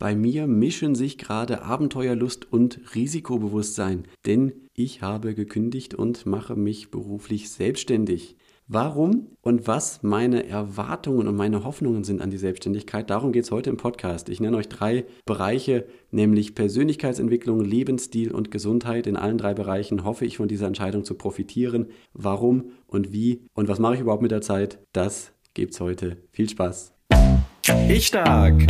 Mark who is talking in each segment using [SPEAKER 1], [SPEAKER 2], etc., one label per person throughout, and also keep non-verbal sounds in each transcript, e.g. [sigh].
[SPEAKER 1] Bei mir mischen sich gerade Abenteuerlust und Risikobewusstsein, denn ich habe gekündigt und mache mich beruflich selbstständig. Warum und was meine Erwartungen und meine Hoffnungen sind an die Selbstständigkeit, darum geht es heute im Podcast. Ich nenne euch drei Bereiche, nämlich Persönlichkeitsentwicklung, Lebensstil und Gesundheit. In allen drei Bereichen hoffe ich von dieser Entscheidung zu profitieren. Warum und wie und was mache ich überhaupt mit der Zeit, das gibt's heute. Viel Spaß!
[SPEAKER 2] Ich stark!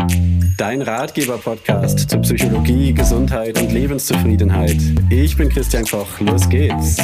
[SPEAKER 2] Dein Ratgeber-Podcast zu Psychologie, Gesundheit und Lebenszufriedenheit. Ich bin Christian Koch, los geht's!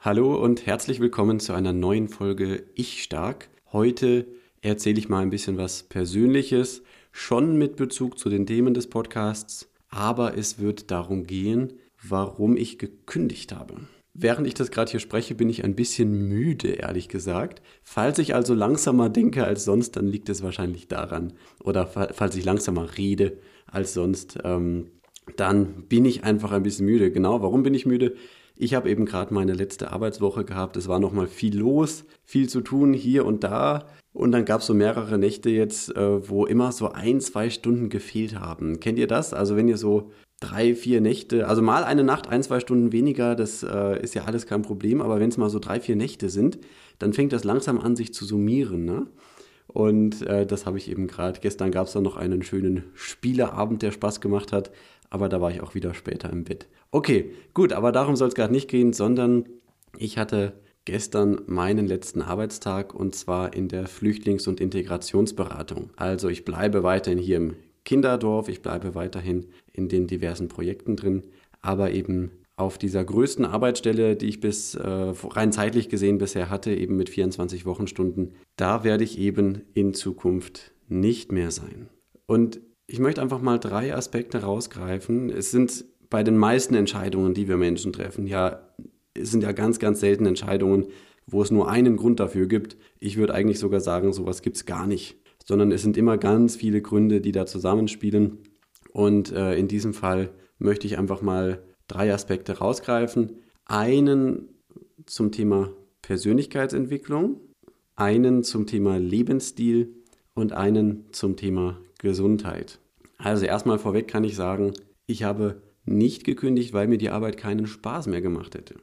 [SPEAKER 1] Hallo und herzlich willkommen zu einer neuen Folge Ich Stark. Heute erzähle ich mal ein bisschen was Persönliches, schon mit Bezug zu den Themen des Podcasts, aber es wird darum gehen, warum ich gekündigt habe. Während ich das gerade hier spreche, bin ich ein bisschen müde, ehrlich gesagt. Falls ich also langsamer denke als sonst, dann liegt es wahrscheinlich daran. Oder falls ich langsamer rede als sonst, ähm, dann bin ich einfach ein bisschen müde. Genau, warum bin ich müde? Ich habe eben gerade meine letzte Arbeitswoche gehabt. Es war nochmal viel los, viel zu tun hier und da. Und dann gab es so mehrere Nächte jetzt, äh, wo immer so ein, zwei Stunden gefehlt haben. Kennt ihr das? Also wenn ihr so drei, vier Nächte, also mal eine Nacht, ein, zwei Stunden weniger, das äh, ist ja alles kein Problem. Aber wenn es mal so drei, vier Nächte sind, dann fängt das langsam an, sich zu summieren. Ne? Und äh, das habe ich eben gerade. Gestern gab es dann noch einen schönen Spieleabend, der Spaß gemacht hat. Aber da war ich auch wieder später im Bett. Okay, gut, aber darum soll es gerade nicht gehen, sondern ich hatte gestern meinen letzten Arbeitstag und zwar in der Flüchtlings- und Integrationsberatung. Also ich bleibe weiterhin hier im Kinderdorf, ich bleibe weiterhin in den diversen Projekten drin, aber eben auf dieser größten Arbeitsstelle, die ich bis äh, rein zeitlich gesehen bisher hatte, eben mit 24 Wochenstunden, da werde ich eben in Zukunft nicht mehr sein. Und ich möchte einfach mal drei Aspekte rausgreifen. Es sind bei den meisten Entscheidungen, die wir Menschen treffen, ja, es sind ja ganz, ganz selten Entscheidungen, wo es nur einen Grund dafür gibt. Ich würde eigentlich sogar sagen, sowas gibt es gar nicht, sondern es sind immer ganz viele Gründe, die da zusammenspielen. Und äh, in diesem Fall möchte ich einfach mal drei Aspekte rausgreifen. Einen zum Thema Persönlichkeitsentwicklung, einen zum Thema Lebensstil und einen zum Thema Gesundheit. Also erstmal vorweg kann ich sagen, ich habe nicht gekündigt, weil mir die Arbeit keinen Spaß mehr gemacht hätte.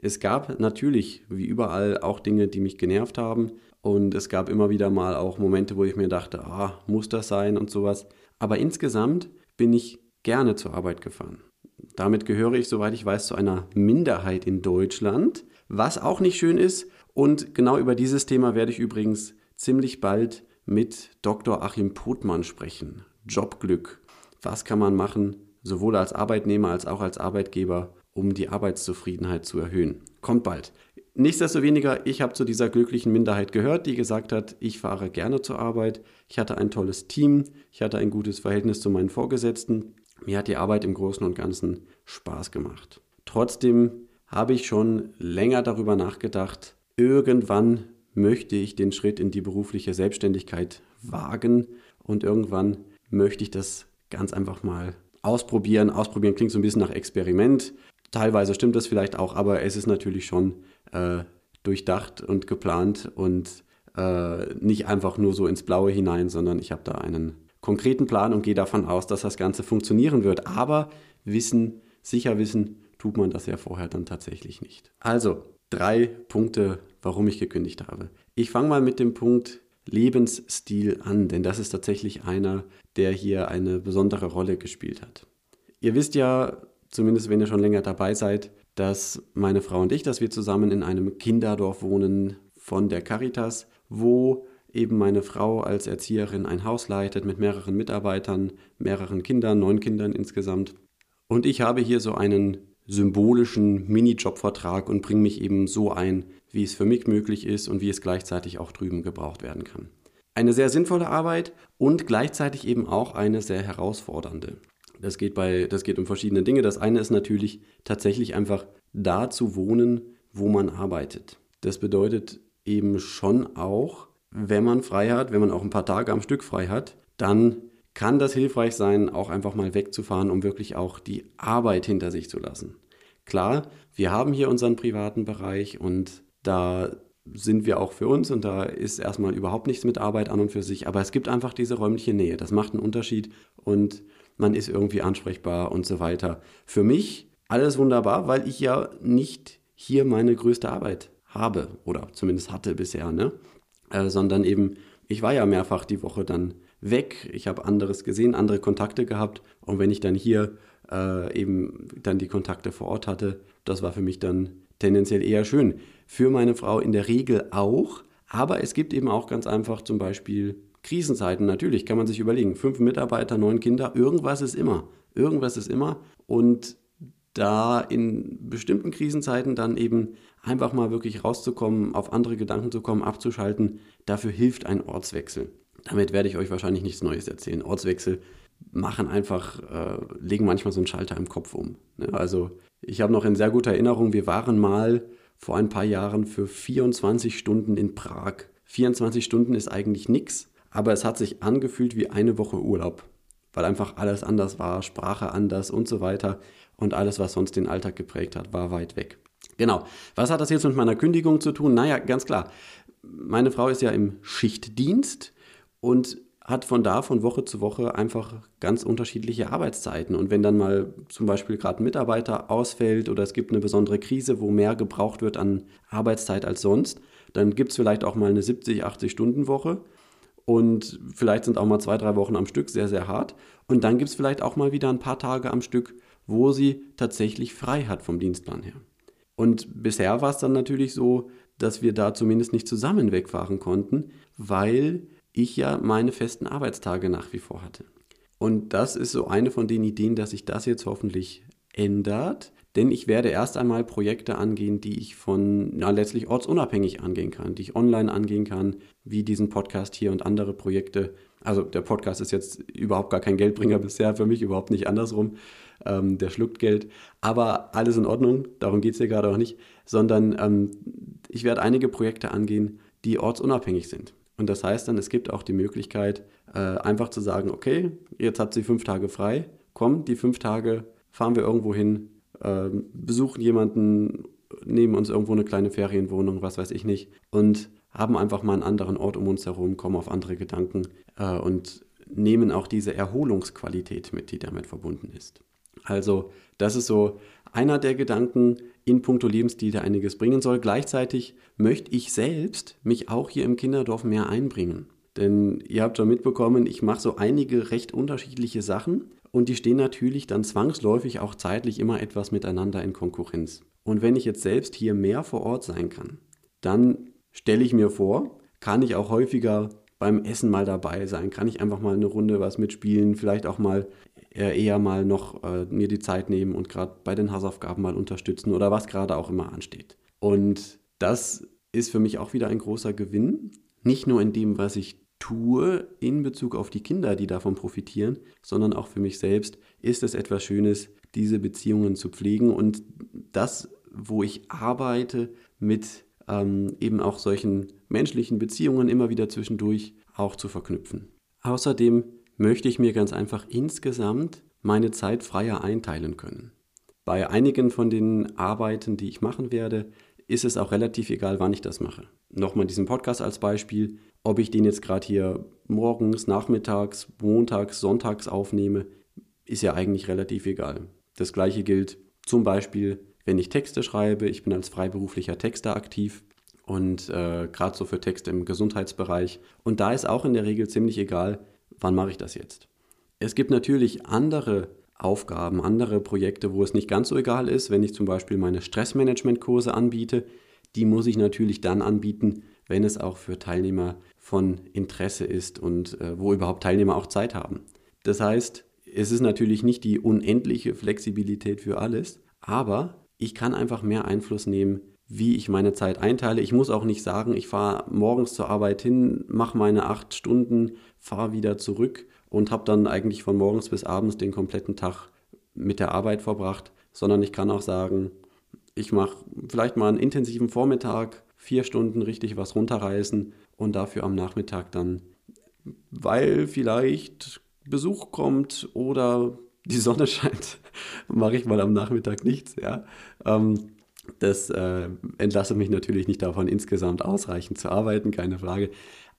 [SPEAKER 1] Es gab natürlich, wie überall, auch Dinge, die mich genervt haben. Und es gab immer wieder mal auch Momente, wo ich mir dachte, ah, muss das sein und sowas. Aber insgesamt bin ich gerne zur Arbeit gefahren. Damit gehöre ich, soweit ich weiß, zu einer Minderheit in Deutschland, was auch nicht schön ist. Und genau über dieses Thema werde ich übrigens ziemlich bald mit Dr. Achim Potmann sprechen. Jobglück. Was kann man machen, sowohl als Arbeitnehmer als auch als Arbeitgeber, um die Arbeitszufriedenheit zu erhöhen. Kommt bald. Nichtsdestoweniger, ich habe zu dieser glücklichen Minderheit gehört, die gesagt hat, ich fahre gerne zur Arbeit, ich hatte ein tolles Team, ich hatte ein gutes Verhältnis zu meinen Vorgesetzten, mir hat die Arbeit im Großen und Ganzen Spaß gemacht. Trotzdem habe ich schon länger darüber nachgedacht, irgendwann möchte ich den Schritt in die berufliche Selbstständigkeit wagen und irgendwann möchte ich das ganz einfach mal ausprobieren. Ausprobieren klingt so ein bisschen nach Experiment. Teilweise stimmt das vielleicht auch, aber es ist natürlich schon äh, durchdacht und geplant und äh, nicht einfach nur so ins Blaue hinein, sondern ich habe da einen konkreten Plan und gehe davon aus, dass das Ganze funktionieren wird. Aber wissen, sicher wissen, tut man das ja vorher dann tatsächlich nicht. Also, drei Punkte, warum ich gekündigt habe. Ich fange mal mit dem Punkt Lebensstil an, denn das ist tatsächlich einer, der hier eine besondere Rolle gespielt hat. Ihr wisst ja, zumindest wenn ihr schon länger dabei seid, dass meine Frau und ich, dass wir zusammen in einem Kinderdorf wohnen von der Caritas, wo eben meine Frau als Erzieherin ein Haus leitet mit mehreren Mitarbeitern, mehreren Kindern, neun Kindern insgesamt. Und ich habe hier so einen symbolischen Minijobvertrag und bringe mich eben so ein, wie es für mich möglich ist und wie es gleichzeitig auch drüben gebraucht werden kann. Eine sehr sinnvolle Arbeit und gleichzeitig eben auch eine sehr herausfordernde. Das geht, bei, das geht um verschiedene Dinge. Das eine ist natürlich tatsächlich einfach da zu wohnen, wo man arbeitet. Das bedeutet eben schon auch, wenn man frei hat, wenn man auch ein paar Tage am Stück frei hat, dann kann das hilfreich sein, auch einfach mal wegzufahren, um wirklich auch die Arbeit hinter sich zu lassen. Klar, wir haben hier unseren privaten Bereich und da sind wir auch für uns und da ist erstmal überhaupt nichts mit Arbeit an und für sich. Aber es gibt einfach diese räumliche Nähe. Das macht einen Unterschied und man ist irgendwie ansprechbar und so weiter. Für mich alles wunderbar, weil ich ja nicht hier meine größte Arbeit habe oder zumindest hatte bisher, ne? Äh, sondern eben, ich war ja mehrfach die Woche dann weg. Ich habe anderes gesehen, andere Kontakte gehabt und wenn ich dann hier äh, eben dann die Kontakte vor Ort hatte, das war für mich dann tendenziell eher schön. Für meine Frau in der Regel auch, aber es gibt eben auch ganz einfach zum Beispiel Krisenzeiten. Natürlich kann man sich überlegen, fünf Mitarbeiter, neun Kinder, irgendwas ist immer. Irgendwas ist immer. Und da in bestimmten Krisenzeiten dann eben einfach mal wirklich rauszukommen, auf andere Gedanken zu kommen, abzuschalten, dafür hilft ein Ortswechsel. Damit werde ich euch wahrscheinlich nichts Neues erzählen. Ortswechsel machen einfach, äh, legen manchmal so einen Schalter im Kopf um. Ne? Also ich habe noch in sehr guter Erinnerung, wir waren mal vor ein paar Jahren für 24 Stunden in Prag. 24 Stunden ist eigentlich nichts, aber es hat sich angefühlt wie eine Woche Urlaub, weil einfach alles anders war, Sprache anders und so weiter und alles, was sonst den Alltag geprägt hat, war weit weg. Genau. Was hat das jetzt mit meiner Kündigung zu tun? Naja, ganz klar. Meine Frau ist ja im Schichtdienst und hat von da von Woche zu Woche einfach ganz unterschiedliche Arbeitszeiten. Und wenn dann mal zum Beispiel gerade ein Mitarbeiter ausfällt oder es gibt eine besondere Krise, wo mehr gebraucht wird an Arbeitszeit als sonst, dann gibt es vielleicht auch mal eine 70, 80 Stunden Woche. Und vielleicht sind auch mal zwei, drei Wochen am Stück sehr, sehr hart. Und dann gibt es vielleicht auch mal wieder ein paar Tage am Stück, wo sie tatsächlich frei hat vom Dienstplan her. Und bisher war es dann natürlich so, dass wir da zumindest nicht zusammen wegfahren konnten, weil ich ja meine festen Arbeitstage nach wie vor hatte. Und das ist so eine von den Ideen, dass sich das jetzt hoffentlich ändert. Denn ich werde erst einmal Projekte angehen, die ich von na, letztlich ortsunabhängig angehen kann, die ich online angehen kann, wie diesen Podcast hier und andere Projekte. Also der Podcast ist jetzt überhaupt gar kein Geldbringer bisher, für mich überhaupt nicht andersrum. Ähm, der schluckt Geld. Aber alles in Ordnung, darum geht es hier gerade auch nicht, sondern ähm, ich werde einige Projekte angehen, die ortsunabhängig sind. Und das heißt dann, es gibt auch die Möglichkeit, äh, einfach zu sagen, okay, jetzt hat sie fünf Tage frei, komm, die fünf Tage fahren wir irgendwo hin, äh, besuchen jemanden, nehmen uns irgendwo eine kleine Ferienwohnung, was weiß ich nicht, und haben einfach mal einen anderen Ort um uns herum, kommen auf andere Gedanken äh, und nehmen auch diese Erholungsqualität mit, die damit verbunden ist. Also das ist so einer der Gedanken in puncto Lebensstil, der einiges bringen soll. Gleichzeitig möchte ich selbst mich auch hier im Kinderdorf mehr einbringen. Denn ihr habt schon mitbekommen, ich mache so einige recht unterschiedliche Sachen und die stehen natürlich dann zwangsläufig auch zeitlich immer etwas miteinander in Konkurrenz. Und wenn ich jetzt selbst hier mehr vor Ort sein kann, dann stelle ich mir vor, kann ich auch häufiger beim Essen mal dabei sein, kann ich einfach mal eine Runde was mitspielen, vielleicht auch mal eher mal noch äh, mir die Zeit nehmen und gerade bei den Hausaufgaben mal unterstützen oder was gerade auch immer ansteht. Und das ist für mich auch wieder ein großer Gewinn, nicht nur in dem, was ich tue in Bezug auf die Kinder, die davon profitieren, sondern auch für mich selbst ist es etwas Schönes, diese Beziehungen zu pflegen und das, wo ich arbeite, mit ähm, eben auch solchen menschlichen Beziehungen immer wieder zwischendurch auch zu verknüpfen. Außerdem möchte ich mir ganz einfach insgesamt meine Zeit freier einteilen können. Bei einigen von den Arbeiten, die ich machen werde, ist es auch relativ egal, wann ich das mache. Nochmal diesen Podcast als Beispiel. Ob ich den jetzt gerade hier morgens, nachmittags, montags, sonntags aufnehme, ist ja eigentlich relativ egal. Das gleiche gilt zum Beispiel, wenn ich Texte schreibe. Ich bin als freiberuflicher Texter aktiv und äh, gerade so für Texte im Gesundheitsbereich. Und da ist auch in der Regel ziemlich egal, wann mache ich das jetzt? Es gibt natürlich andere Aufgaben, andere Projekte, wo es nicht ganz so egal ist, wenn ich zum Beispiel meine Stressmanagement-Kurse anbiete. Die muss ich natürlich dann anbieten, wenn es auch für Teilnehmer von Interesse ist und äh, wo überhaupt Teilnehmer auch Zeit haben. Das heißt, es ist natürlich nicht die unendliche Flexibilität für alles, aber ich kann einfach mehr Einfluss nehmen, wie ich meine Zeit einteile. Ich muss auch nicht sagen, ich fahre morgens zur Arbeit hin, mache meine acht Stunden, fahre wieder zurück und habe dann eigentlich von morgens bis abends den kompletten Tag mit der Arbeit verbracht, sondern ich kann auch sagen, ich mache vielleicht mal einen intensiven Vormittag, vier Stunden richtig was runterreißen und dafür am Nachmittag dann, weil vielleicht Besuch kommt oder die Sonne [laughs] scheint, mache ich mal am Nachmittag nichts. Ja. Ähm, Das äh, entlasse mich natürlich nicht davon, insgesamt ausreichend zu arbeiten, keine Frage.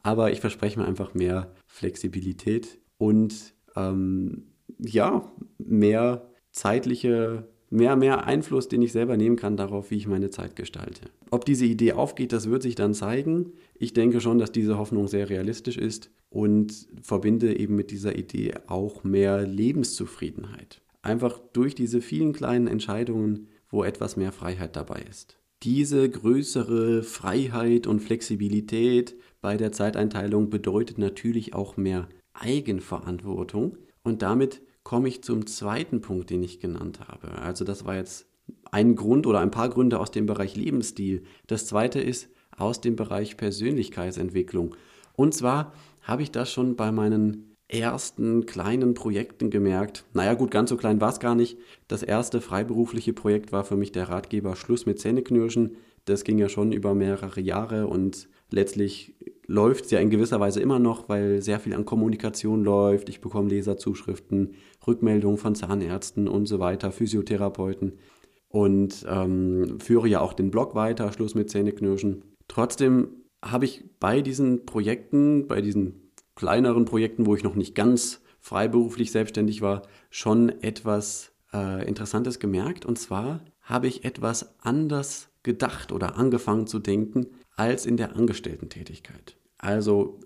[SPEAKER 1] Aber ich verspreche mir einfach mehr Flexibilität und ähm, ja, mehr zeitliche, mehr, mehr Einfluss, den ich selber nehmen kann darauf, wie ich meine Zeit gestalte. Ob diese Idee aufgeht, das wird sich dann zeigen. Ich denke schon, dass diese Hoffnung sehr realistisch ist und verbinde eben mit dieser Idee auch mehr Lebenszufriedenheit. Einfach durch diese vielen kleinen Entscheidungen, wo etwas mehr Freiheit dabei ist. Diese größere Freiheit und Flexibilität bei der Zeiteinteilung bedeutet natürlich auch mehr Eigenverantwortung und damit komme ich zum zweiten Punkt, den ich genannt habe. Also das war jetzt ein Grund oder ein paar Gründe aus dem Bereich Lebensstil. Das zweite ist aus dem Bereich Persönlichkeitsentwicklung. Und zwar habe ich das schon bei meinen ersten kleinen Projekten gemerkt. Naja gut, ganz so klein war es gar nicht. Das erste freiberufliche Projekt war für mich der Ratgeber Schluss mit Zähneknirschen. Das ging ja schon über mehrere Jahre und letztlich läuft es ja in gewisser Weise immer noch, weil sehr viel an Kommunikation läuft. Ich bekomme Leserzuschriften, Rückmeldungen von Zahnärzten und so weiter, Physiotherapeuten und ähm, führe ja auch den Blog weiter, Schluss mit Zähneknirschen. Trotzdem habe ich bei diesen Projekten, bei diesen kleineren Projekten, wo ich noch nicht ganz freiberuflich selbstständig war, schon etwas äh, Interessantes gemerkt. Und zwar habe ich etwas anders gedacht oder angefangen zu denken als in der Angestellten-Tätigkeit. Also,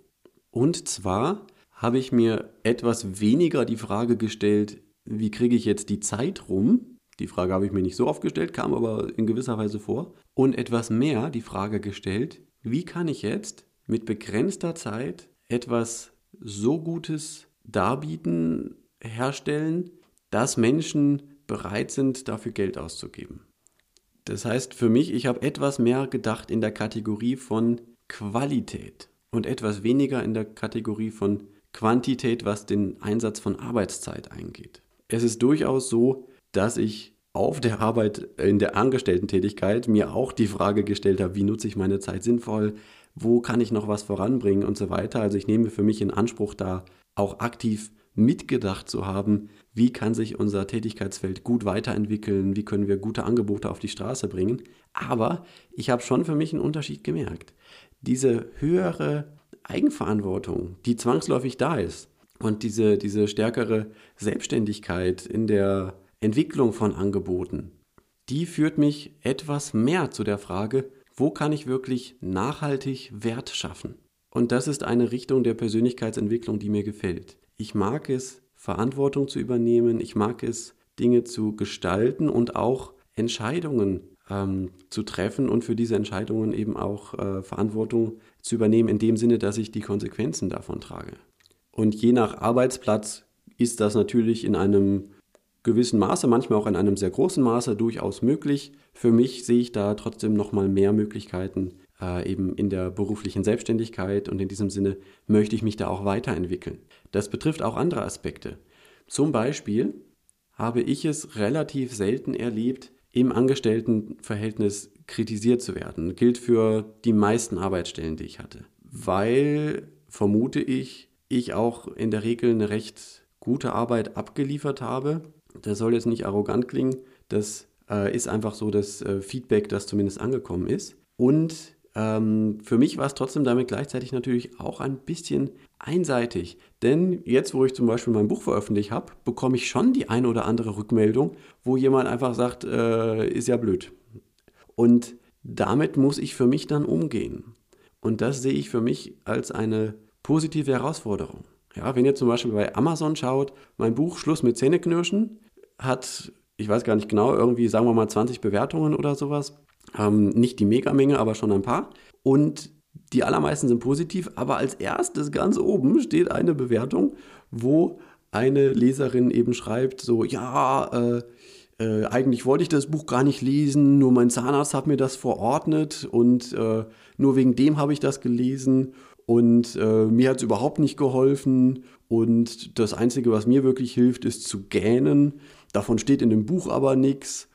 [SPEAKER 1] und zwar habe ich mir etwas weniger die Frage gestellt, wie kriege ich jetzt die Zeit rum? Die Frage habe ich mir nicht so oft gestellt, kam aber in gewisser Weise vor. Und etwas mehr die Frage gestellt, wie kann ich jetzt mit begrenzter Zeit etwas so Gutes darbieten, herstellen, dass Menschen bereit sind, dafür Geld auszugeben. Das heißt für mich, ich habe etwas mehr gedacht in der Kategorie von Qualität und etwas weniger in der Kategorie von Quantität, was den Einsatz von Arbeitszeit eingeht. Es ist durchaus so, dass ich auf der Arbeit in der Angestellten-Tätigkeit mir auch die Frage gestellt habe, wie nutze ich meine Zeit sinnvoll, wo kann ich noch was voranbringen und so weiter. Also ich nehme für mich in Anspruch, da auch aktiv mitgedacht zu haben, wie kann sich unser Tätigkeitsfeld gut weiterentwickeln, wie können wir gute Angebote auf die Straße bringen. Aber ich habe schon für mich einen Unterschied gemerkt. Diese höhere Eigenverantwortung, die zwangsläufig da ist und diese, diese stärkere Selbstständigkeit in der Entwicklung von Angeboten, die führt mich etwas mehr zu der Frage, wo kann ich wirklich nachhaltig Wert schaffen? Und das ist eine Richtung der Persönlichkeitsentwicklung, die mir gefällt. Ich mag es, Verantwortung zu übernehmen, ich mag es, Dinge zu gestalten und auch Entscheidungen ähm, zu treffen und für diese Entscheidungen eben auch äh, Verantwortung zu übernehmen, in dem Sinne, dass ich die Konsequenzen davon trage. Und je nach Arbeitsplatz ist das natürlich in einem gewissen Maße, manchmal auch in einem sehr großen Maße durchaus möglich. Für mich sehe ich da trotzdem noch mal mehr Möglichkeiten äh, eben in der beruflichen Selbstständigkeit und in diesem Sinne möchte ich mich da auch weiterentwickeln. Das betrifft auch andere Aspekte. Zum Beispiel habe ich es relativ selten erlebt, im Angestelltenverhältnis kritisiert zu werden. Gilt für die meisten Arbeitsstellen, die ich hatte. Weil, vermute ich, ich auch in der Regel eine recht gute Arbeit abgeliefert habe das soll jetzt nicht arrogant klingen, das äh, ist einfach so das äh, Feedback, das zumindest angekommen ist. Und ähm, für mich war es trotzdem damit gleichzeitig natürlich auch ein bisschen einseitig. Denn jetzt, wo ich zum Beispiel mein Buch veröffentlicht habe, bekomme ich schon die eine oder andere Rückmeldung, wo jemand einfach sagt, äh, ist ja blöd. Und damit muss ich für mich dann umgehen. Und das sehe ich für mich als eine positive Herausforderung. Ja, wenn ihr zum Beispiel bei Amazon schaut, mein Buch Schluss mit Zähneknirschen hat, ich weiß gar nicht genau, irgendwie sagen wir mal 20 Bewertungen oder sowas. Ähm, nicht die Megamenge, aber schon ein paar. Und die allermeisten sind positiv, aber als erstes ganz oben steht eine Bewertung, wo eine Leserin eben schreibt, so, ja, äh, äh, eigentlich wollte ich das Buch gar nicht lesen, nur mein Zahnarzt hat mir das verordnet und äh, nur wegen dem habe ich das gelesen und äh, mir hat es überhaupt nicht geholfen. Und das Einzige, was mir wirklich hilft, ist zu gähnen. Davon steht in dem Buch aber nichts.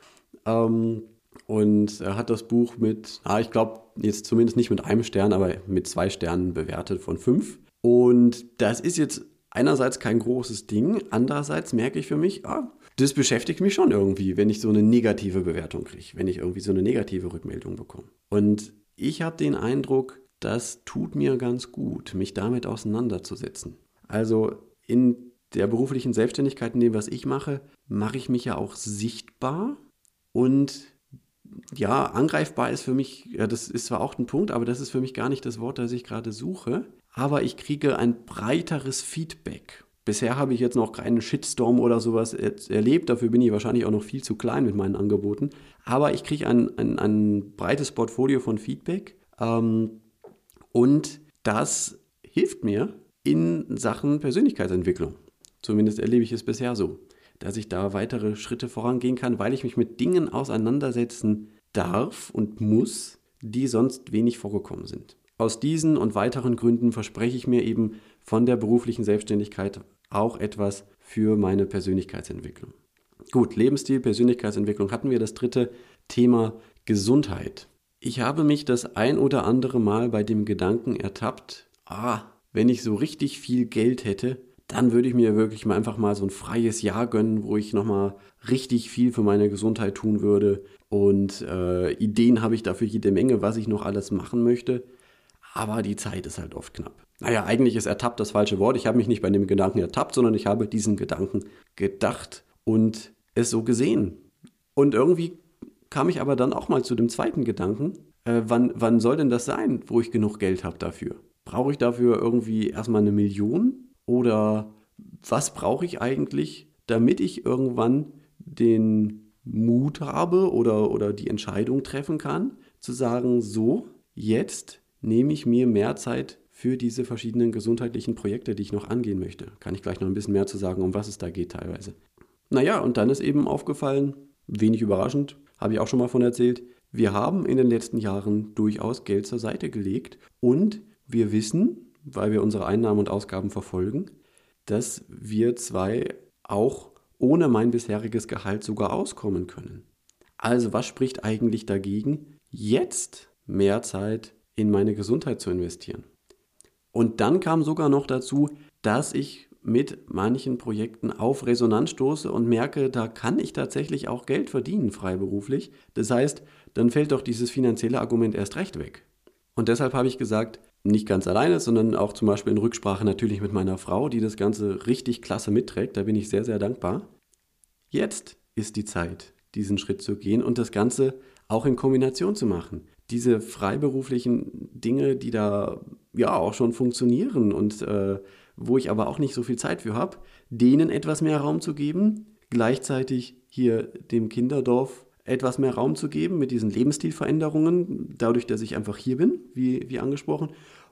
[SPEAKER 1] Ähm, und er hat das Buch mit, ah, ich glaube, jetzt zumindest nicht mit einem Stern, aber mit zwei Sternen bewertet von fünf. Und das ist jetzt einerseits kein großes Ding, andererseits merke ich für mich, ah, das beschäftigt mich schon irgendwie, wenn ich so eine negative Bewertung kriege, wenn ich irgendwie so eine negative Rückmeldung bekomme. Und ich habe den Eindruck, das tut mir ganz gut, mich damit auseinanderzusetzen. Also in der beruflichen Selbstständigkeit, in dem, was ich mache, mache ich mich ja auch sichtbar und ja, angreifbar ist für mich, ja, das ist zwar auch ein Punkt, aber das ist für mich gar nicht das Wort, das ich gerade suche. Aber ich kriege ein breiteres Feedback. Bisher habe ich jetzt noch keinen Shitstorm oder sowas erlebt, dafür bin ich wahrscheinlich auch noch viel zu klein mit meinen Angeboten. Aber ich kriege ein, ein, ein breites Portfolio von Feedback ähm, und das hilft mir in Sachen Persönlichkeitsentwicklung. Zumindest erlebe ich es bisher so, dass ich da weitere Schritte vorangehen kann, weil ich mich mit Dingen auseinandersetzen darf und muss, die sonst wenig vorgekommen sind. Aus diesen und weiteren Gründen verspreche ich mir eben von der beruflichen Selbstständigkeit auch etwas für meine Persönlichkeitsentwicklung. Gut, Lebensstil, Persönlichkeitsentwicklung hatten wir. Das dritte Thema Gesundheit. Ich habe mich das ein oder andere Mal bei dem Gedanken ertappt, ah, wenn ich so richtig viel Geld hätte, dann würde ich mir wirklich mal einfach mal so ein freies Jahr gönnen, wo ich nochmal richtig viel für meine Gesundheit tun würde. Und äh, Ideen habe ich dafür jede Menge, was ich noch alles machen möchte. Aber die Zeit ist halt oft knapp. Naja, eigentlich ist ertappt das falsche Wort. Ich habe mich nicht bei dem Gedanken ertappt, sondern ich habe diesen Gedanken gedacht und es so gesehen. Und irgendwie kam ich aber dann auch mal zu dem zweiten Gedanken. Äh, wann, wann soll denn das sein, wo ich genug Geld habe dafür? Brauche ich dafür irgendwie erstmal eine Million? Oder was brauche ich eigentlich, damit ich irgendwann den Mut habe oder, oder die Entscheidung treffen kann, zu sagen, so, jetzt nehme ich mir mehr Zeit für diese verschiedenen gesundheitlichen Projekte, die ich noch angehen möchte. Kann ich gleich noch ein bisschen mehr zu sagen, um was es da geht teilweise. Naja, und dann ist eben aufgefallen, wenig überraschend, habe ich auch schon mal von erzählt, wir haben in den letzten Jahren durchaus Geld zur Seite gelegt und wir wissen, weil wir unsere Einnahmen und Ausgaben verfolgen, dass wir zwei auch ohne mein bisheriges Gehalt sogar auskommen können. Also was spricht eigentlich dagegen, jetzt mehr Zeit in meine Gesundheit zu investieren? Und dann kam sogar noch dazu, dass ich mit manchen Projekten auf Resonanz stoße und merke, da kann ich tatsächlich auch Geld verdienen, freiberuflich. Das heißt, dann fällt doch dieses finanzielle Argument erst recht weg. Und deshalb habe ich gesagt, nicht ganz alleine, sondern auch zum Beispiel in Rücksprache natürlich mit meiner Frau, die das Ganze richtig klasse mitträgt. Da bin ich sehr, sehr dankbar. Jetzt ist die Zeit, diesen Schritt zu gehen und das Ganze auch in Kombination zu machen. Diese freiberuflichen Dinge, die da ja auch schon funktionieren und äh, wo ich aber auch nicht so viel Zeit für habe, denen etwas mehr Raum zu geben, gleichzeitig hier dem Kinderdorf etwas mehr Raum zu geben mit diesen Lebensstilveränderungen, dadurch, dass ich einfach hier bin, wie, wie angesprochen,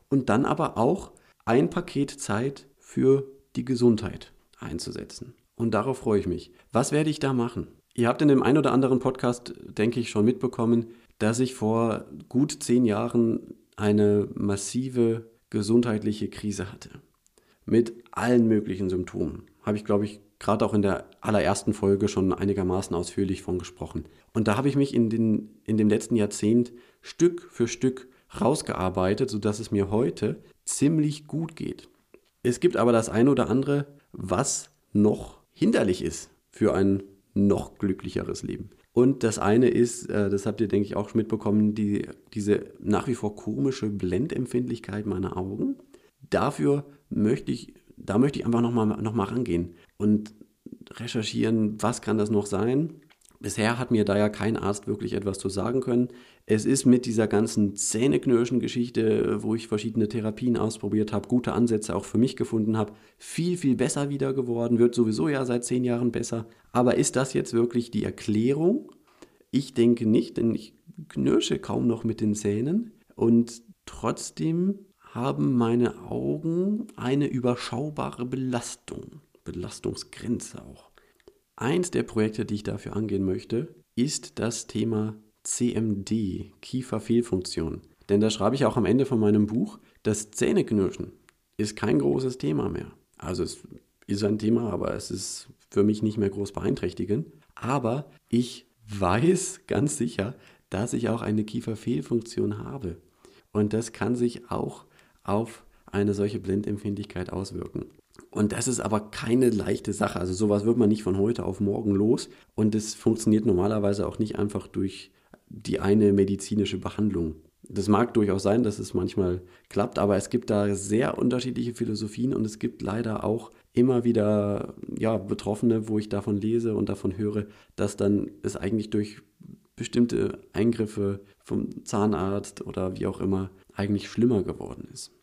[SPEAKER 1] und dann aber auch ein Paket Zeit für die Gesundheit einzusetzen. Und darauf freue ich mich. Was werde ich da machen? Ihr habt in dem einen oder anderen Podcast, denke ich, schon mitbekommen, dass ich vor gut zehn Jahren eine massive gesundheitliche Krise hatte. Mit allen möglichen Symptomen. Habe ich, glaube ich, gerade auch in der allerersten Folge schon einigermaßen ausführlich von gesprochen. Und da habe ich mich in, den, in dem letzten Jahrzehnt Stück für Stück rausgearbeitet, sodass es mir heute ziemlich gut geht. Es gibt aber das eine oder andere, was noch hinderlich ist für ein noch glücklicheres Leben. Und das eine ist, äh, das habt ihr, denke ich, auch mitbekommen, die, diese nach wie vor komische Blendempfindlichkeit meiner Augen. Dafür möchte ich, da möchte ich einfach nochmal noch mal rangehen und recherchieren, was kann das noch sein. Bisher hat mir da ja kein Arzt wirklich etwas zu sagen können. Es ist mit dieser ganzen Zähneknirschen-Geschichte, wo ich verschiedene Therapien ausprobiert habe, gute Ansätze auch für mich gefunden habe, viel, viel besser wieder geworden, wird sowieso ja seit zehn Jahren besser. Aber ist das jetzt wirklich die Erklärung? Ich denke nicht, denn ich knirsche kaum noch mit den Zähnen und trotzdem haben meine Augen eine überschaubare Belastung. Belastungsgrenze auch. Eins der Projekte, die ich dafür angehen möchte, ist das Thema CMD, Kieferfehlfunktion. Denn da schreibe ich auch am Ende von meinem Buch, das Zähneknirschen ist kein großes Thema mehr. Also es ist ein Thema, aber es ist für mich nicht mehr groß beeinträchtigend. Aber ich weiß ganz sicher, dass ich auch eine Kieferfehlfunktion habe. Und das kann sich auch auf eine solche Blindempfindlichkeit auswirken. Und das ist aber keine leichte Sache. Also sowas wird man nicht von heute auf morgen los. Und es funktioniert normalerweise auch nicht einfach durch die eine medizinische Behandlung. Das mag durchaus sein, dass es manchmal klappt, aber es gibt da sehr unterschiedliche Philosophien und es gibt leider auch immer wieder ja, Betroffene, wo ich davon lese und davon höre, dass dann es eigentlich durch bestimmte Eingriffe vom Zahnarzt oder wie auch immer eigentlich schlimmer geworden ist.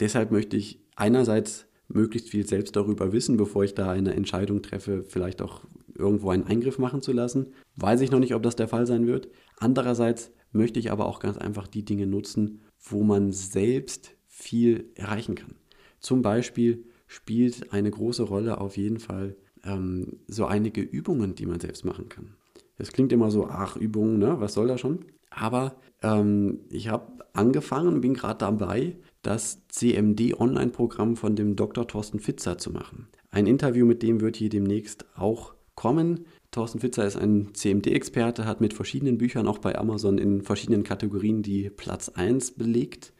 [SPEAKER 1] Deshalb möchte ich einerseits möglichst viel selbst darüber wissen, bevor ich da eine Entscheidung treffe, vielleicht auch irgendwo einen Eingriff machen zu lassen. Weiß ich noch nicht, ob das der Fall sein wird. Andererseits möchte ich aber auch ganz einfach die Dinge nutzen, wo man selbst viel erreichen kann. Zum Beispiel spielt eine große Rolle auf jeden Fall ähm, so einige Übungen, die man selbst machen kann. Das klingt immer so, ach, Übungen, ne? was soll das schon? Aber ähm, ich habe angefangen, bin gerade dabei, das CMD-Online-Programm von dem Dr. Thorsten Fitzer zu machen. Ein Interview mit dem wird hier demnächst auch kommen. Thorsten Fitzer ist ein CMD-Experte, hat mit verschiedenen Büchern auch bei Amazon in verschiedenen Kategorien die Platz 1 belegt.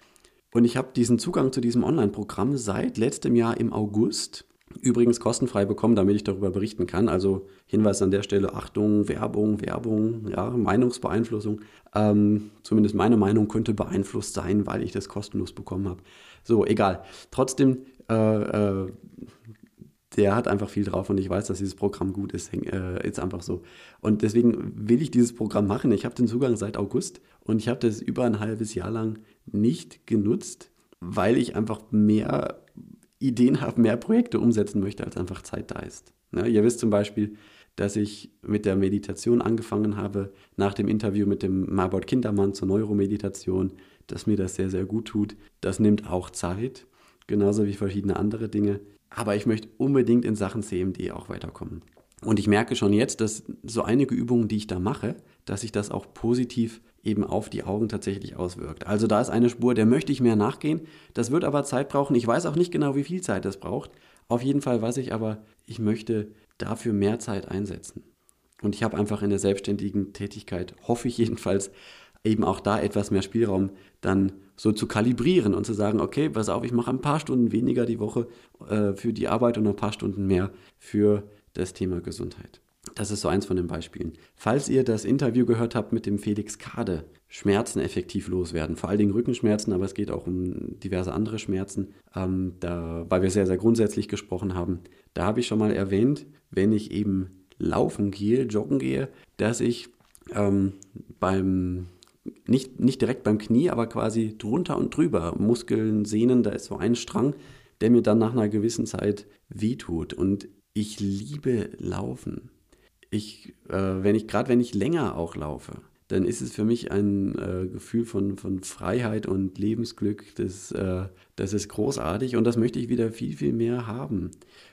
[SPEAKER 1] Und ich habe diesen Zugang zu diesem Online-Programm seit letztem Jahr im August übrigens kostenfrei bekommen, damit ich darüber berichten kann. Also Hinweis an der Stelle, Achtung, Werbung, Werbung, ja, Meinungsbeeinflussung. Ähm, zumindest meine Meinung könnte beeinflusst sein, weil ich das kostenlos bekommen habe. So, egal. Trotzdem, äh, äh, der hat einfach viel drauf und ich weiß, dass dieses Programm gut ist. Äh, ist einfach so. Und deswegen will ich dieses Programm machen. Ich habe den Zugang seit August und ich habe das über ein halbes Jahr lang nicht genutzt, weil ich einfach mehr Ideen habe, mehr Projekte umsetzen möchte, als einfach Zeit da ist. Ja, ihr wisst zum Beispiel, dass ich mit der Meditation angefangen habe, nach dem Interview mit dem Marbot Kindermann zur Neuromeditation, dass mir das sehr, sehr gut tut. Das nimmt auch Zeit, genauso wie verschiedene andere Dinge. Aber ich möchte unbedingt in Sachen CMD auch weiterkommen. Und ich merke schon jetzt, dass so einige Übungen, die ich da mache, dass sich das auch positiv eben auf die Augen tatsächlich auswirkt. Also da ist eine Spur, der möchte ich mehr nachgehen. Das wird aber Zeit brauchen. Ich weiß auch nicht genau, wie viel Zeit das braucht. Auf jeden Fall weiß ich aber, ich möchte dafür mehr Zeit einsetzen. Und ich habe einfach in der selbstständigen Tätigkeit, hoffe ich jedenfalls, eben auch da etwas mehr Spielraum, dann so zu kalibrieren und zu sagen, okay, pass auf, ich mache ein paar Stunden weniger die Woche äh, für die Arbeit und ein paar Stunden mehr für das Thema Gesundheit. Das ist so eins von den Beispielen. Falls ihr das Interview gehört habt mit dem Felix Kade, Schmerzen effektiv loswerden, vor allen Dingen Rückenschmerzen, aber es geht auch um diverse andere Schmerzen, ähm, da, weil wir sehr, sehr grundsätzlich gesprochen haben, da habe ich schon mal erwähnt, wenn ich eben laufen gehe, joggen gehe, dass ich ähm, beim nicht, nicht direkt beim Knie, aber quasi drunter und drüber, Muskeln, Sehnen, da ist so ein Strang, der mir dann nach einer gewissen Zeit wehtut. Und ich liebe Laufen. Ich, äh, wenn ich, gerade wenn ich länger auch laufe, dann ist es für mich ein äh, Gefühl von, von Freiheit und Lebensglück. Das, äh, das ist großartig und das möchte ich wieder viel, viel mehr haben.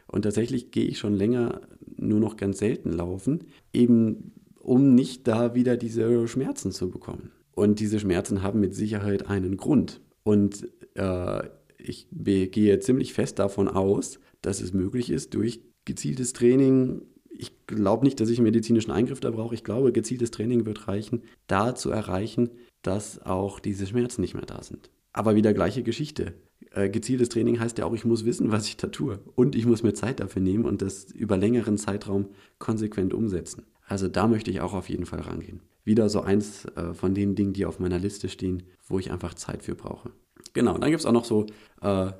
[SPEAKER 1] Und tatsächlich gehe ich schon länger nur noch ganz selten laufen, eben um nicht da wieder diese Schmerzen zu bekommen. Und diese Schmerzen haben mit Sicherheit einen Grund. Und äh, ich gehe ziemlich fest davon aus, dass es möglich ist, durch gezieltes Training, ich glaube nicht, dass ich einen medizinischen Eingriff da brauche. Ich glaube, gezieltes Training wird reichen, da zu erreichen, dass auch diese Schmerzen nicht mehr da sind. Aber wieder gleiche Geschichte. Äh, gezieltes Training heißt ja auch, ich muss wissen, was ich da tue. Und ich muss mir Zeit dafür nehmen und das über längeren Zeitraum konsequent umsetzen. Also da möchte ich auch auf jeden Fall rangehen. Wieder so eins äh, von den Dingen, die auf meiner Liste stehen, wo ich einfach Zeit für brauche. Genau, dann gibt es auch noch so äh,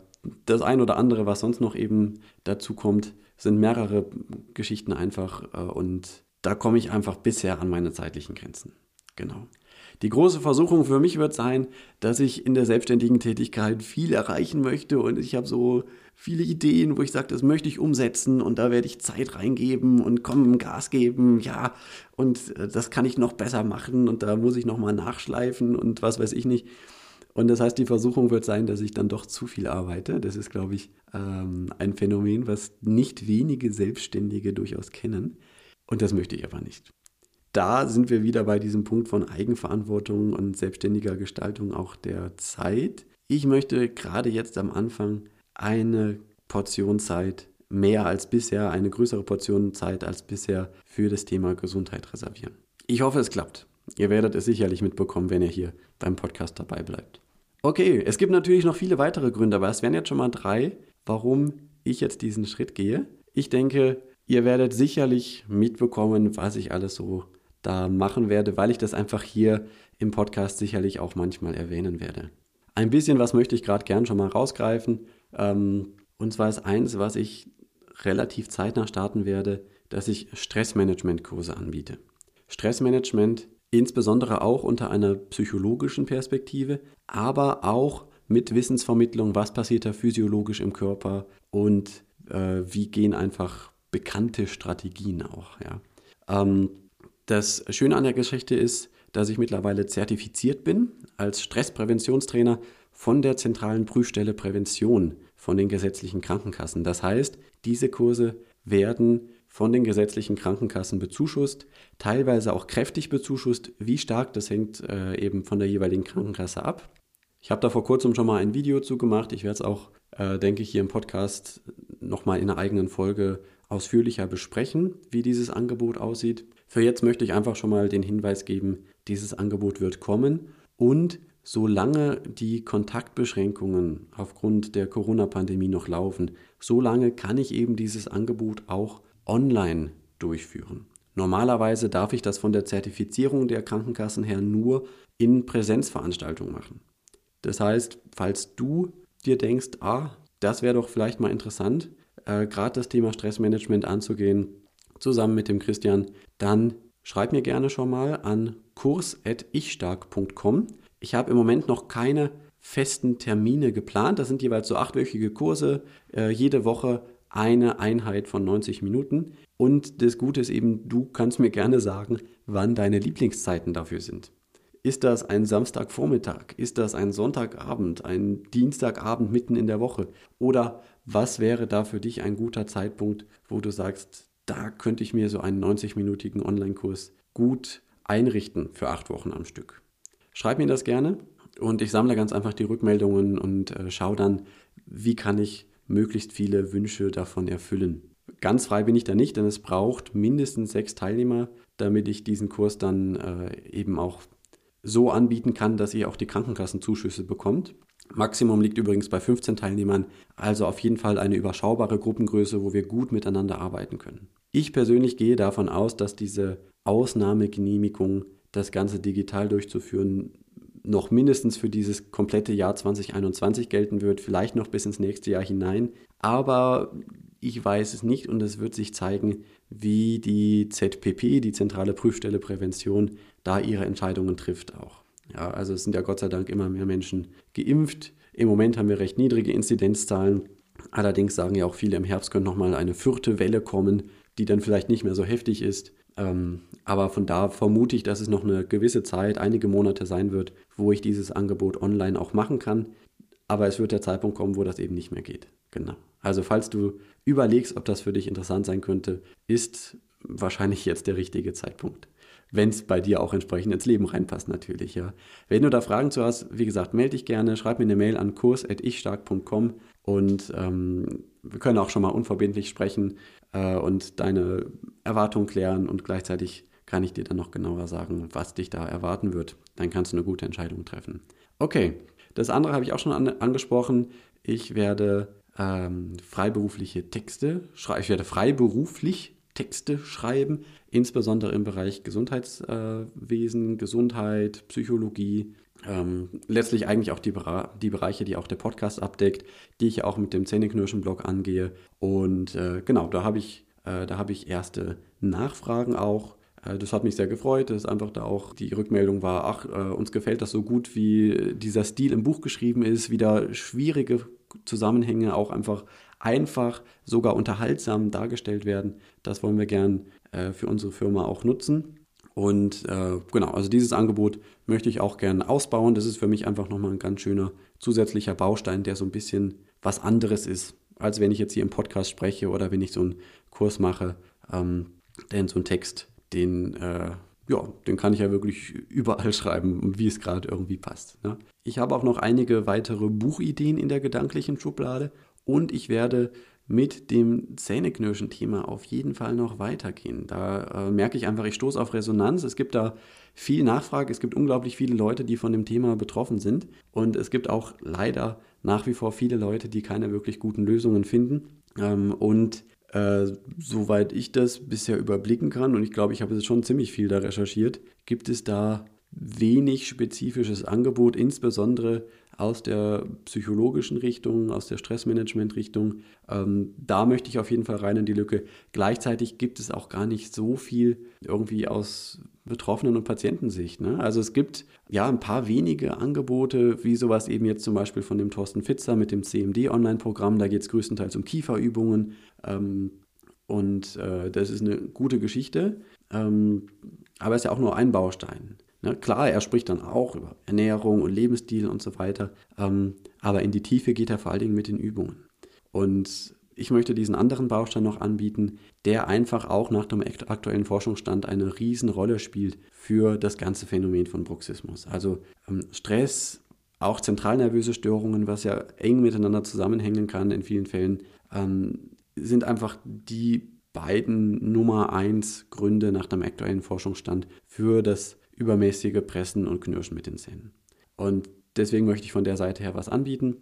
[SPEAKER 1] das ein oder andere, was sonst noch eben dazu kommt, sind mehrere Geschichten einfach äh, und da komme ich einfach bisher an meine zeitlichen Grenzen. Genau. Die große Versuchung für mich wird sein, dass ich in der selbstständigen Tätigkeit viel erreichen möchte und ich habe so viele Ideen, wo ich sage, das möchte ich umsetzen und da werde ich Zeit reingeben und kommen Gas geben, ja, und äh, das kann ich noch besser machen und da muss ich noch mal nachschleifen und was weiß ich nicht. Und das heißt, die Versuchung wird sein, dass ich dann doch zu viel arbeite. Das ist, glaube ich, ähm, ein Phänomen, was nicht wenige Selbstständige durchaus kennen. Und das möchte ich aber nicht. Da sind wir wieder bei diesem Punkt von Eigenverantwortung und selbstständiger Gestaltung auch der Zeit. Ich möchte gerade jetzt am Anfang eine Portion Zeit mehr als bisher, eine größere Portion Zeit als bisher für das Thema Gesundheit reservieren. Ich hoffe, es klappt. Ihr werdet es sicherlich mitbekommen, wenn ihr hier beim Podcast dabei bleibt. Okay, es gibt natürlich noch viele weitere Gründe, aber es wären jetzt schon mal drei, warum ich jetzt diesen Schritt gehe. Ich denke, ihr werdet sicherlich mitbekommen, was ich alles so da machen werde, weil ich das einfach hier im Podcast sicherlich auch manchmal erwähnen werde. Ein bisschen was möchte ich gerade gern schon mal rausgreifen. Ähm, und zwar ist eins, was ich relativ zeitnah starten werde, dass ich Stressmanagement-Kurse anbiete. Stressmanagement insbesondere auch unter einer psychologischen Perspektive, aber auch mit Wissensvermittlung, was passiert da physiologisch im Körper und äh, wie gehen einfach bekannte Strategien auch. Ja. Ähm, das Schöne an der Geschichte ist, dass ich mittlerweile zertifiziert bin als Stresspräventionstrainer von der zentralen Prüfstelle Prävention von den gesetzlichen Krankenkassen. Das heißt, diese Kurse werden von den gesetzlichen Krankenkassen bezuschusst, teilweise auch kräftig bezuschusst. Wie stark, das hängt äh, eben von der jeweiligen Krankenkasse ab. Ich habe da vor kurzem schon mal ein Video zu gemacht. Ich werde es auch, äh, denke ich, hier im Podcast nochmal in einer eigenen Folge ausführlicher besprechen, wie dieses Angebot aussieht. Für jetzt möchte ich einfach schon mal den Hinweis geben, dieses Angebot wird kommen und solange die Kontaktbeschränkungen aufgrund der Corona-Pandemie noch laufen, solange kann ich eben dieses Angebot auch online durchführen. Normalerweise darf ich das von der Zertifizierung der Krankenkassen her nur in Präsenzveranstaltungen machen. Das heißt, falls du dir denkst, ah, das wäre doch vielleicht mal interessant, äh, gerade das Thema Stressmanagement anzugehen, zusammen mit dem Christian, dann schreib mir gerne schon mal an kurs.ichstark.com. Ich habe im Moment noch keine festen Termine geplant. Das sind jeweils so achtwöchige Kurse, äh, jede Woche eine Einheit von 90 Minuten. Und das Gute ist eben, du kannst mir gerne sagen, wann deine Lieblingszeiten dafür sind. Ist das ein Samstagvormittag? Ist das ein Sonntagabend? Ein Dienstagabend mitten in der Woche? Oder was wäre da für dich ein guter Zeitpunkt, wo du sagst, da könnte ich mir so einen 90-minütigen Online-Kurs gut einrichten für acht Wochen am Stück? Schreib mir das gerne und ich sammle ganz einfach die Rückmeldungen und äh, schaue dann, wie kann ich möglichst viele Wünsche davon erfüllen. Ganz frei bin ich da nicht, denn es braucht mindestens sechs Teilnehmer, damit ich diesen Kurs dann äh, eben auch so anbieten kann, dass ihr auch die Krankenkassenzuschüsse bekommt. Maximum liegt übrigens bei 15 Teilnehmern, also auf jeden Fall eine überschaubare Gruppengröße, wo wir gut miteinander arbeiten können. Ich persönlich gehe davon aus, dass diese Ausnahmegenehmigung, das Ganze digital durchzuführen, noch mindestens für dieses komplette Jahr 2021 gelten wird, vielleicht noch bis ins nächste Jahr hinein. Aber ich weiß es nicht und es wird sich zeigen, wie die ZPP, die Zentrale Prüfstelle Prävention, da ihre Entscheidungen trifft auch. Ja, also es sind ja Gott sei Dank immer mehr Menschen geimpft. Im Moment haben wir recht niedrige Inzidenzzahlen. Allerdings sagen ja auch viele, im Herbst könnte nochmal eine vierte Welle kommen, die dann vielleicht nicht mehr so heftig ist. Ähm, aber von da vermute ich, dass es noch eine gewisse Zeit, einige Monate sein wird, wo ich dieses Angebot online auch machen kann. Aber es wird der Zeitpunkt kommen, wo das eben nicht mehr geht. Genau. Also falls du überlegst, ob das für dich interessant sein könnte, ist wahrscheinlich jetzt der richtige Zeitpunkt. Wenn es bei dir auch entsprechend ins Leben reinpasst, natürlich, ja. Wenn du da Fragen zu hast, wie gesagt, melde dich gerne, schreib mir eine Mail an kurs.ichstark.com und ähm, wir können auch schon mal unverbindlich sprechen äh, und deine Erwartungen klären und gleichzeitig kann ich dir dann noch genauer sagen, was dich da erwarten wird. Dann kannst du eine gute Entscheidung treffen. Okay, das andere habe ich auch schon an, angesprochen. Ich werde ähm, freiberufliche Texte. Ich werde freiberuflich Texte schreiben, insbesondere im Bereich Gesundheitswesen, Gesundheit, Psychologie. Ähm, letztlich eigentlich auch die, die, Bereiche, die auch der Podcast abdeckt, die ich auch mit dem Zähneknirschen-Blog angehe. Und äh, genau, da habe ich, äh, hab ich erste Nachfragen auch. Äh, das hat mich sehr gefreut, dass einfach da auch die Rückmeldung war, ach, äh, uns gefällt das so gut, wie dieser Stil im Buch geschrieben ist, wie da schwierige Zusammenhänge auch einfach einfach, sogar unterhaltsam dargestellt werden. Das wollen wir gern äh, für unsere Firma auch nutzen. Und äh, genau, also dieses Angebot möchte ich auch gerne ausbauen. Das ist für mich einfach nochmal ein ganz schöner zusätzlicher Baustein, der so ein bisschen was anderes ist, als wenn ich jetzt hier im Podcast spreche oder wenn ich so einen Kurs mache. Ähm, denn so ein Text, den, äh, ja, den kann ich ja wirklich überall [laughs] schreiben, wie es gerade irgendwie passt. Ne? Ich habe auch noch einige weitere Buchideen in der gedanklichen Schublade und ich werde mit dem Zähneknirschen-Thema auf jeden Fall noch weitergehen. Da äh, merke ich einfach, ich stoße auf Resonanz. Es gibt da viel Nachfrage. Es gibt unglaublich viele Leute, die von dem Thema betroffen sind. Und es gibt auch leider nach wie vor viele Leute, die keine wirklich guten Lösungen finden. Ähm, und äh, soweit ich das bisher überblicken kann, und ich glaube, ich habe jetzt schon ziemlich viel da recherchiert, gibt es da wenig spezifisches Angebot, insbesondere aus der psychologischen Richtung, aus der Stressmanagement-Richtung. Ähm, da möchte ich auf jeden Fall rein in die Lücke. Gleichzeitig gibt es auch gar nicht so viel irgendwie aus Betroffenen- und Patientensicht. Ne? Also es gibt ja ein paar wenige Angebote, wie sowas eben jetzt zum Beispiel von dem Thorsten Fitzer mit dem CMD-Online-Programm. Da geht es größtenteils um Kieferübungen. Ähm, und äh, das ist eine gute Geschichte. Ähm, aber es ist ja auch nur ein Baustein. Ne, klar, er spricht dann auch über Ernährung und Lebensstil und so weiter, ähm, aber in die Tiefe geht er vor allen Dingen mit den Übungen. Und ich möchte diesen anderen Baustein noch anbieten, der einfach auch nach dem aktuellen Forschungsstand eine Riesenrolle spielt für das ganze Phänomen von Bruxismus. Also ähm, Stress, auch zentralnervöse Störungen, was ja eng miteinander zusammenhängen kann in vielen Fällen, ähm, sind einfach die beiden Nummer eins Gründe nach dem aktuellen Forschungsstand für das übermäßige Pressen und Knirschen mit den Zähnen. Und deswegen möchte ich von der Seite her was anbieten.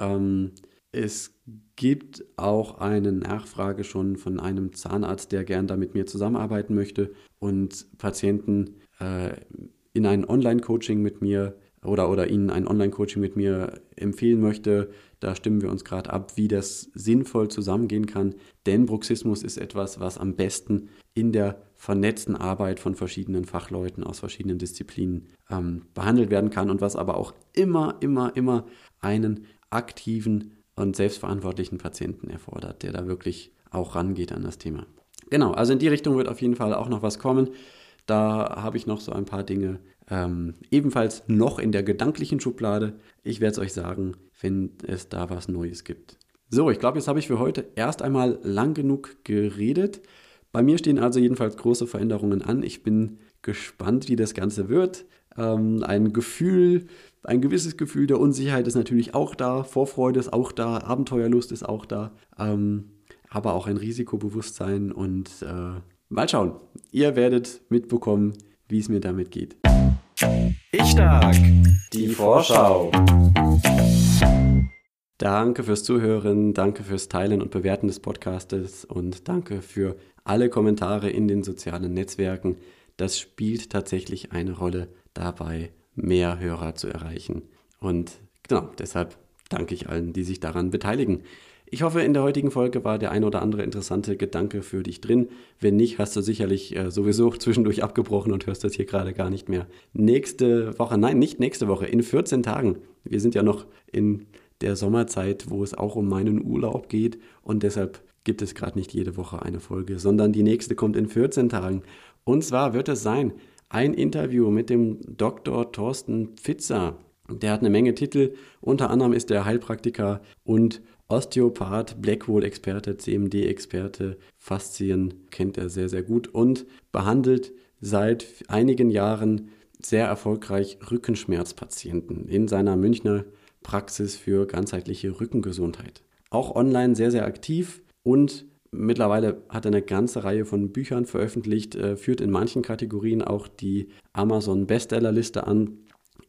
[SPEAKER 1] Ähm, es gibt auch eine Nachfrage schon von einem Zahnarzt, der gern da mit mir zusammenarbeiten möchte und Patienten äh, in ein Online-Coaching mit mir oder, oder Ihnen ein Online-Coaching mit mir empfehlen möchte. Da stimmen wir uns gerade ab, wie das sinnvoll zusammengehen kann. Denn Bruxismus ist etwas, was am besten in der vernetzten Arbeit von verschiedenen Fachleuten aus verschiedenen Disziplinen ähm, behandelt werden kann und was aber auch immer, immer, immer einen aktiven und selbstverantwortlichen Patienten erfordert, der da wirklich auch rangeht an das Thema. Genau, also in die Richtung wird auf jeden Fall auch noch was kommen. Da habe ich noch so ein paar Dinge ähm, ebenfalls noch in der gedanklichen Schublade. Ich werde es euch sagen, wenn es da was Neues gibt. So, ich glaube, jetzt habe ich für heute erst einmal lang genug geredet. Bei mir stehen also jedenfalls große Veränderungen an. Ich bin gespannt, wie das Ganze wird. Ähm, ein Gefühl, ein gewisses Gefühl der Unsicherheit ist natürlich auch da, Vorfreude ist auch da, Abenteuerlust ist auch da, ähm, aber auch ein Risikobewusstsein und äh, mal schauen. Ihr werdet mitbekommen, wie es mir damit geht.
[SPEAKER 2] Ich stark. Die Vorschau.
[SPEAKER 1] Danke fürs Zuhören, danke fürs Teilen und Bewerten des Podcastes und danke für alle Kommentare in den sozialen Netzwerken. Das spielt tatsächlich eine Rolle dabei, mehr Hörer zu erreichen. Und genau, deshalb danke ich allen, die sich daran beteiligen. Ich hoffe, in der heutigen Folge war der ein oder andere interessante Gedanke für dich drin. Wenn nicht, hast du sicherlich äh, sowieso [laughs] zwischendurch abgebrochen und hörst das hier gerade gar nicht mehr. Nächste Woche, nein, nicht nächste Woche, in 14 Tagen. Wir sind ja noch in der Sommerzeit, wo es auch um meinen Urlaub geht und deshalb gibt es gerade nicht jede Woche eine Folge, sondern die nächste kommt in 14 Tagen. Und zwar wird es sein ein Interview mit dem Dr. Thorsten Pfitzer. Der hat eine Menge Titel, unter anderem ist er Heilpraktiker und Osteopath, Blackwood-Experte, CMD-Experte, Faszien kennt er sehr, sehr gut und behandelt seit einigen Jahren sehr erfolgreich Rückenschmerzpatienten in seiner Münchner Praxis für ganzheitliche Rückengesundheit. Auch online sehr, sehr aktiv und mittlerweile hat er eine ganze Reihe von Büchern veröffentlicht, äh, führt in manchen Kategorien auch die Amazon Bestsellerliste an.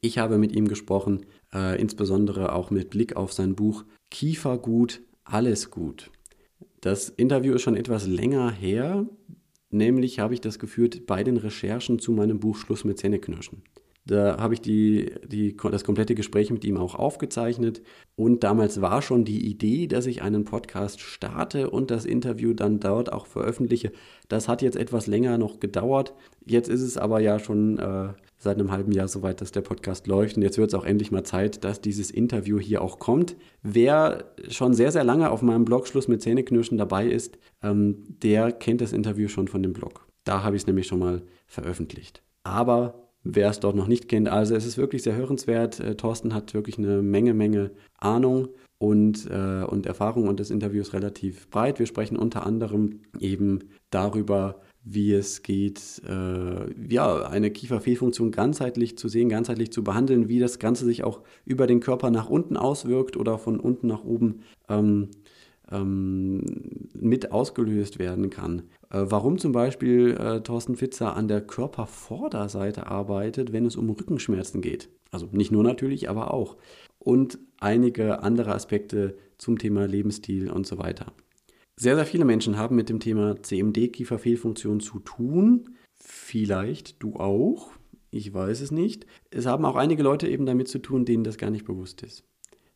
[SPEAKER 1] Ich habe mit ihm gesprochen, äh, insbesondere auch mit Blick auf sein Buch Kiefer gut, alles gut. Das Interview ist schon etwas länger her, nämlich habe ich das geführt bei den Recherchen zu meinem Buch Schluss mit Zähneknirschen. Da habe ich die, die, das komplette Gespräch mit ihm auch aufgezeichnet. Und damals war schon die Idee, dass ich einen Podcast starte und das Interview dann dort auch veröffentliche. Das hat jetzt etwas länger noch gedauert. Jetzt ist es aber ja schon äh, seit einem halben Jahr soweit, dass der Podcast läuft. Und jetzt wird es auch endlich mal Zeit, dass dieses Interview hier auch kommt. Wer schon sehr, sehr lange auf meinem Blog Schluss mit Zähneknirschen dabei ist, ähm, der kennt das Interview schon von dem Blog. Da habe ich es nämlich schon mal veröffentlicht. Aber wer es dort noch nicht kennt. Also es ist wirklich sehr hörenswert. Äh, Thorsten hat wirklich eine Menge, Menge Ahnung und, äh, und Erfahrung und das Interview ist relativ breit. Wir sprechen unter anderem eben darüber, wie es geht, äh, ja, eine Kieferfehlfunktion ganzheitlich zu sehen, ganzheitlich zu behandeln, wie das Ganze sich auch über den Körper nach unten auswirkt oder von unten nach oben ähm, ähm, mit ausgelöst werden kann. Äh, warum zum Beispiel äh, Thorsten Fitzer an der Körpervorderseite arbeitet, wenn es um Rückenschmerzen geht. Also nicht nur natürlich, aber auch. Und einige andere Aspekte zum Thema Lebensstil und so weiter. Sehr, sehr viele Menschen haben mit dem Thema CMD-Kieferfehlfunktion zu tun. Vielleicht du auch. Ich weiß es nicht. Es haben auch einige Leute eben damit zu tun, denen das gar nicht bewusst ist.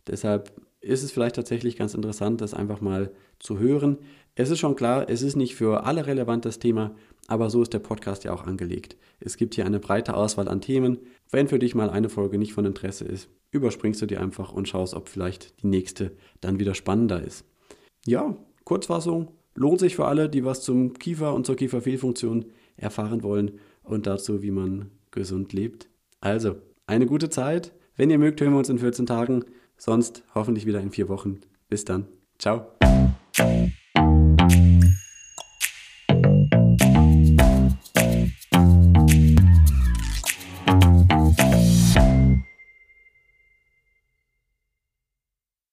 [SPEAKER 1] Deshalb ist es vielleicht tatsächlich ganz interessant, das einfach mal zu hören. Es ist schon klar, es ist nicht für alle relevant das Thema, aber so ist der Podcast ja auch angelegt. Es gibt hier eine breite Auswahl an Themen. Wenn für dich mal eine Folge nicht von Interesse ist, überspringst du die einfach und schaust, ob vielleicht die nächste dann wieder spannender ist. Ja, Kurzfassung, lohnt sich für alle, die was zum Kiefer und zur Kieferfehlfunktion erfahren wollen und dazu, wie man gesund lebt. Also, eine gute Zeit. Wenn ihr mögt, hören wir uns in 14 Tagen. Sonst hoffentlich wieder in vier Wochen. Bis dann. Ciao.